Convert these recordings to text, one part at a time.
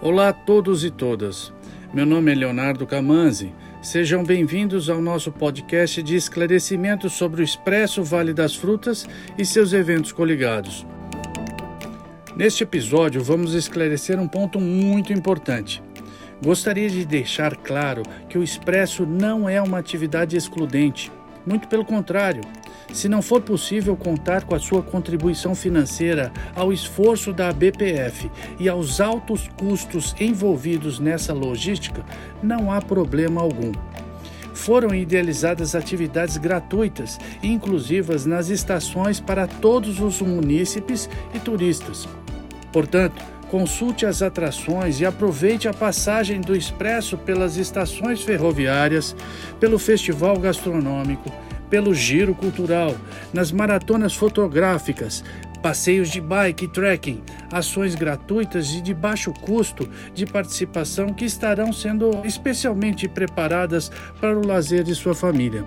Olá a todos e todas. Meu nome é Leonardo Camanzi. Sejam bem-vindos ao nosso podcast de esclarecimento sobre o Expresso Vale das Frutas e seus eventos coligados. Neste episódio, vamos esclarecer um ponto muito importante. Gostaria de deixar claro que o Expresso não é uma atividade excludente. Muito pelo contrário, se não for possível contar com a sua contribuição financeira ao esforço da BPF e aos altos custos envolvidos nessa logística, não há problema algum. Foram idealizadas atividades gratuitas e inclusivas nas estações para todos os munícipes e turistas. Portanto, consulte as atrações e aproveite a passagem do Expresso pelas estações ferroviárias, pelo festival gastronômico pelo giro cultural, nas maratonas fotográficas, passeios de bike e trekking, ações gratuitas e de baixo custo de participação que estarão sendo especialmente preparadas para o lazer de sua família.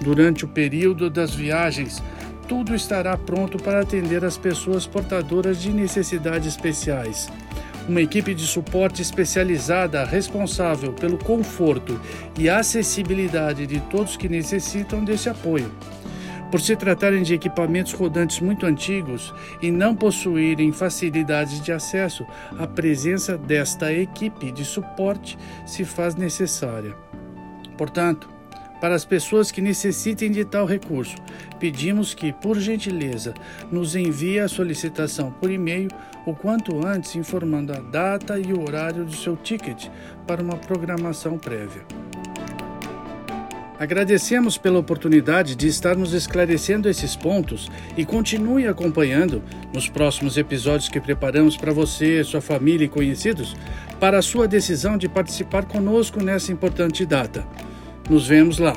Durante o período das viagens, tudo estará pronto para atender as pessoas portadoras de necessidades especiais uma equipe de suporte especializada responsável pelo conforto e acessibilidade de todos que necessitam desse apoio. Por se tratarem de equipamentos rodantes muito antigos e não possuírem facilidades de acesso, a presença desta equipe de suporte se faz necessária. Portanto, para as pessoas que necessitem de tal recurso, pedimos que, por gentileza, nos envie a solicitação por e-mail o quanto antes, informando a data e o horário do seu ticket para uma programação prévia. Agradecemos pela oportunidade de estarmos esclarecendo esses pontos e continue acompanhando nos próximos episódios que preparamos para você, sua família e conhecidos para a sua decisão de participar conosco nessa importante data. Nos vemos lá.